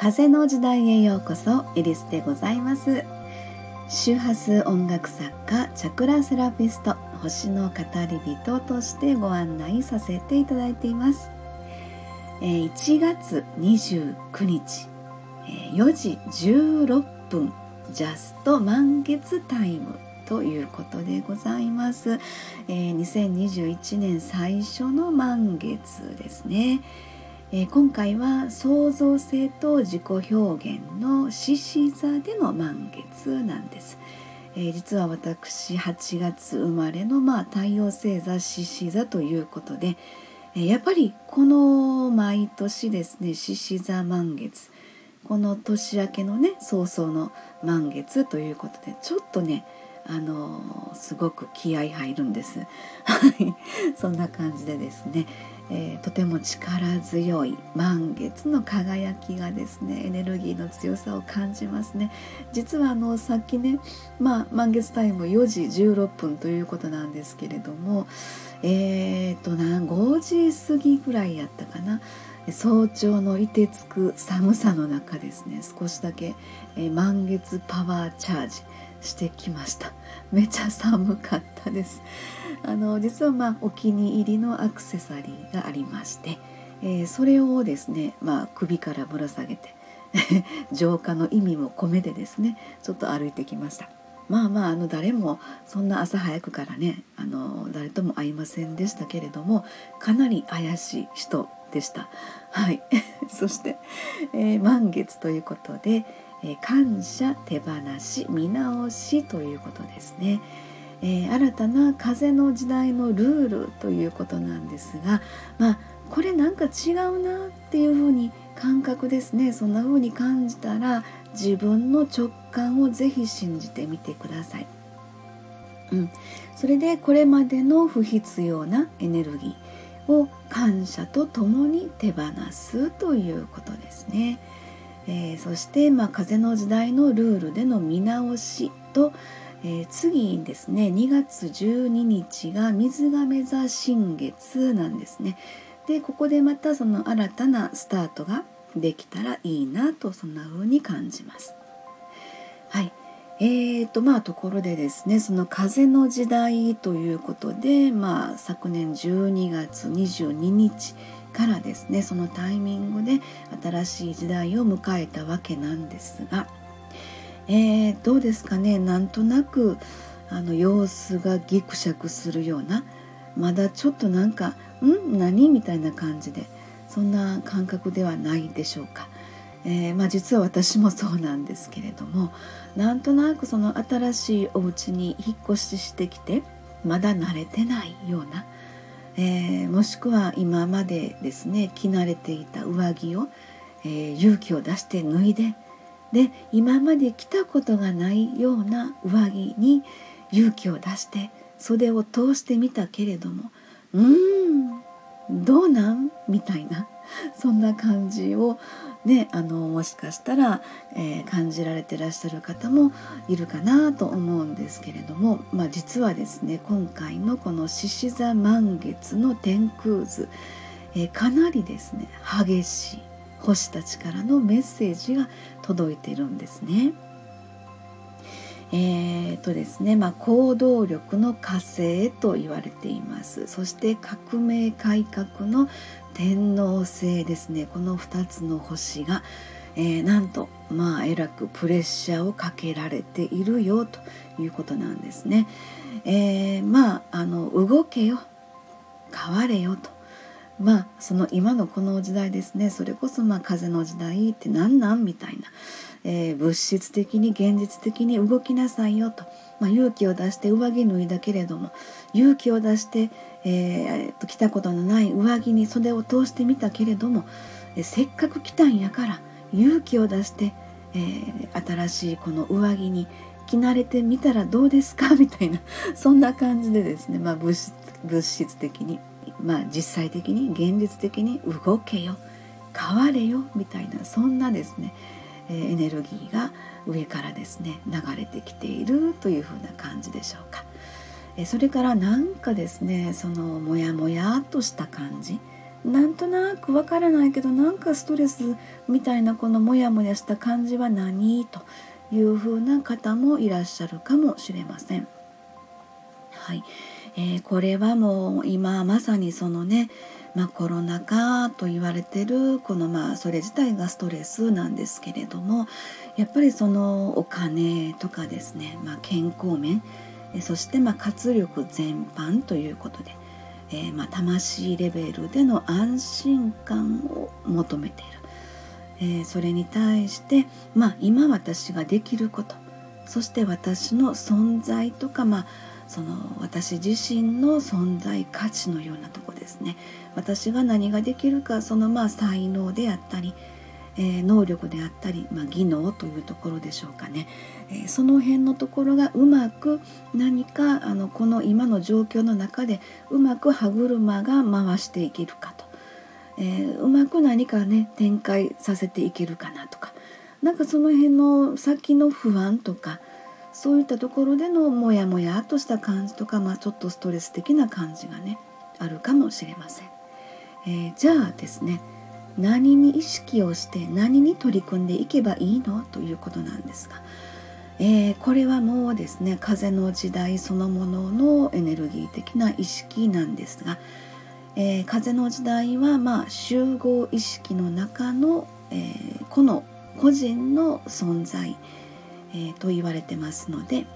風の時代へようこそエリスでございます。周波数音楽作家チャクラセラピスト星の語り人としてご案内させていただいています。1月29日4時16分ジャスト満月タイムということでございます、えー、2021年最初の満月ですね、えー、今回は創造性と自己表現の獅子座での満月なんです、えー、実は私8月生まれのまあ太陽星座獅子座ということで、えやっぱりこの毎年ですね獅子座満月この年明けのね早々の満月ということでちょっとねあのすごく気合入るんです。そんな感じでですね、えー、とても力強い満月の輝きがですねエネルギーの強さを感じますね。実はあのさっきね、まあ、満月タイム4時16分ということなんですけれどもえーと、とな5時過ぎぐらいやったかな。早朝の凍てつく寒さの中ですね少しだけ、えー、満月パワーチャージしてきました。めちゃ寒かったです。あの実はまあお気に入りのアクセサリーがありまして、えー、それをですね、まあ、首からぶら下げて 浄化の意味も込めてですねちょっと歩いてきました。まあまああの誰もそんな朝早くからねあの誰とも会いませんでしたけれどもかなり怪しい人でした。はい。そして、えー、満月ということでえ感謝手放し見直しということですね、えー、新たな風の時代のルールということなんですがまあこれなんか違うなっていうふうに感覚ですねそんな風に感じたら自分の直感をぜひ信じてみてください。うん、それでこれまでの不必要なエネルギーを感謝とともに手放すということですね。えー、そして、まあ、風の時代のルールでの見直しと、えー、次にですね2月12日が水亀座新月なんですね。でここでまたその新たなスタートができたらいいなとそんな風に感じます。はいえーとまあ、ところでですねその風の時代ということで、まあ、昨年12月22日からですねそのタイミングで新しい時代を迎えたわけなんですが、えー、どうですかねなんとなくあの様子がギクシャクするようなまだちょっとなんか「ん？何?」みたいな感じでそんな感覚ではないでしょうか。えー、まあ、実は私もそうなんですけれどもなんとなくその新しいお家に引っ越ししてきてまだ慣れてないようなえー、もしくは今までですね着慣れていた上着を、えー、勇気を出して脱いでで今まで着たことがないような上着に勇気を出して袖を通してみたけれどもうーんどうなん？みたいなそんな感じをねあのもしかしたら、えー、感じられてらっしゃる方もいるかなと思うんですけれども、まあ、実はですね今回のこの獅子座満月の天空図、えー、かなりですね激しい星たちからのメッセージが届いているんですね。えーとですねまあ、行動力の火星と言われていますそして革命改革の天王星ですね。この2つの星が、えー、なんとまあえらくプレッシャーをかけられているよということなんですね。えー、まああの動けよ変われよと。まあその今のこの時代ですね。それこそまあ風の時代って何なんみたいな。えー、物質的に現実的に動きなさいよと、まあ、勇気を出して上着脱いだけれども勇気を出して、えー、着たことのない上着に袖を通してみたけれども、え、せっかく来たんやから勇気を出して、えー、新しいこの上着に着慣れてみたらどうですか？みたいなそんな感じでですね、まあ、物質物質的に、まあ、実際的に現実的に動けよ変われよみたいなそんなですねえエネルギーが上からですね流れてきているというふうな感じでしょうか。それからなんかですねそのモヤモヤとした感じなんとなくわからないけどなんかストレスみたいなこのモヤモヤした感じは何というふうな方もいらっしゃるかもしれません。はい、えー、これはもう今まさにそのね、まあ、コロナ禍と言われてるこのまあそれ自体がストレスなんですけれどもやっぱりそのお金とかですね、まあ、健康面そしてま活力全般ということで、えー、ま魂レベルでの安心感を求めている、えー、それに対して、まあ、今私ができることそして私の存在とか、まあ、その私自身の存在価値のようなとこですね。私が何ができるかそのまあ才能であったり、え、能力であったり、まあ、技能というところでしょうかね、え、その辺のところがうまく何かあのこの今の状況の中でうまく歯車が回していけるかと、え、うまく何かね展開させていけるかなとか。なんかその辺の先の不安とかそういったところでのモヤモヤとした感じとか、まあ、ちょっとストレス的な感じがねあるかもしれません。えー、じゃあですね何に意識をして何に取り組んでいけばいいの？ということなんですが、えー、これはもうですね風の時代そのもののエネルギー的な意識なんですが、えー、風の時代はまあ集合意識の中の、えー、この個人の存在、えー、と言われてますので、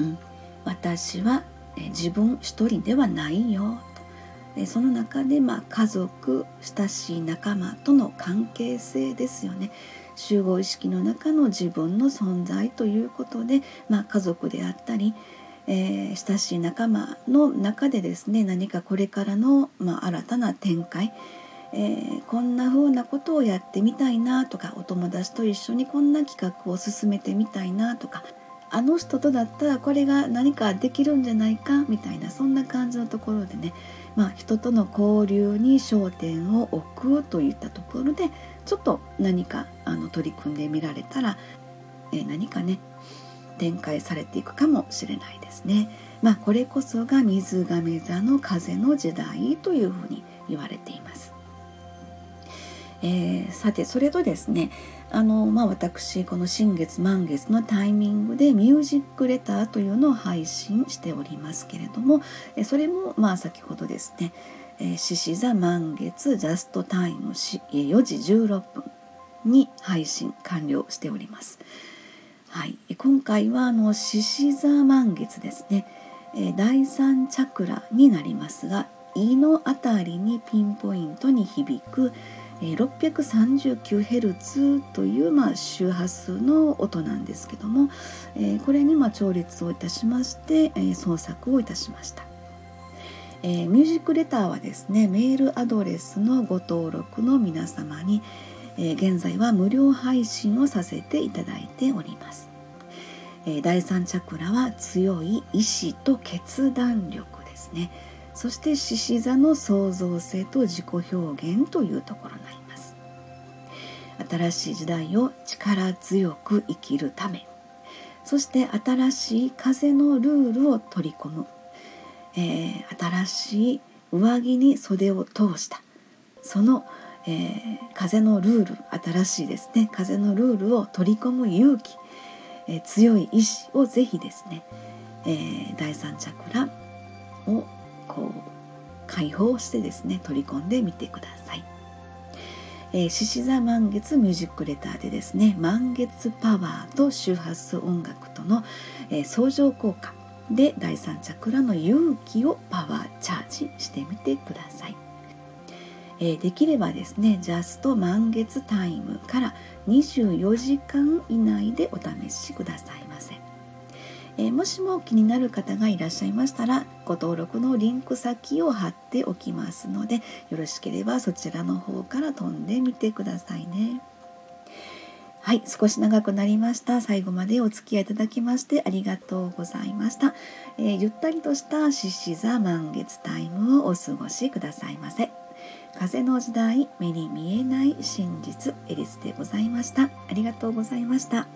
うん、私は、え自分一人ではないよ。でその中で、まあ、家族親しい仲間との関係性ですよね。集合意識の中の自分の存在ということで、まあ、家族であったり、えー、親しい仲間の中でですね何かこれからの、まあ、新たな展開えー、こんな風なことをやってみたいなとかお友達と一緒にこんな企画を進めてみたいなとかあの人とだったらこれが何かできるんじゃないかみたいなそんな感じのところでねまあ、人との交流に焦点を置くといったところでちょっと何かあの取り組んでみられたら、えー、何かね展開されていくかもしれないですね。まあ、これこそが水亀座の風の時代というふうに言われています。えー、さてそれとですねあの、まあ、私この新月満月のタイミングでミュージックレターというのを配信しておりますけれどもそれもまあ先ほどですね獅子座満月ジャストタイム4時16分に配信完了しております。はい、今回は獅子座満月ですね第3チャクラになりますが胃の辺りにピンポイントに響く 639Hz という、まあ、周波数の音なんですけども、えこれにま調律をいたしまして、え創作をいたしました。え、ミュージックレターはですねメールアドレスのご登録の皆様に、え、現在は無料配信をさせていただいております、え、第3チャクラは強い意志と決断力ですねそして獅子座の創造性と自己表現というところになります。新しい時代を力強く生きるためそして新しい風のルールを取り込む、えー、新しい上着に袖を通した。その、えー、風のルール新しいですね。風のルールを取り込む勇気、えー、強い意志をぜひですね、え、第三チャクラをこう解放してですね取り込んでみてください。え獅子座満月ミュージックレターでですね満月パワーと周波数音楽との、えー、相乗効果で第三チャクラの勇気をパワーチャージしてみてください。えー、できればですねジャスト満月タイムから24時間以内でお試しくださいませ。え、もしも気になる方がいらっしゃいましたらご登録のリンク先を貼っておきますのでよろしければそちらの方から飛んでみてくださいね。はい、少し長くなりました。最後までお付き合いいただきましてありがとうございました。えー、ゆったりとした獅子座満月タイムをお過ごしくださいませ。風の時代、目に見えない真実、エリスでございました。ありがとうございました。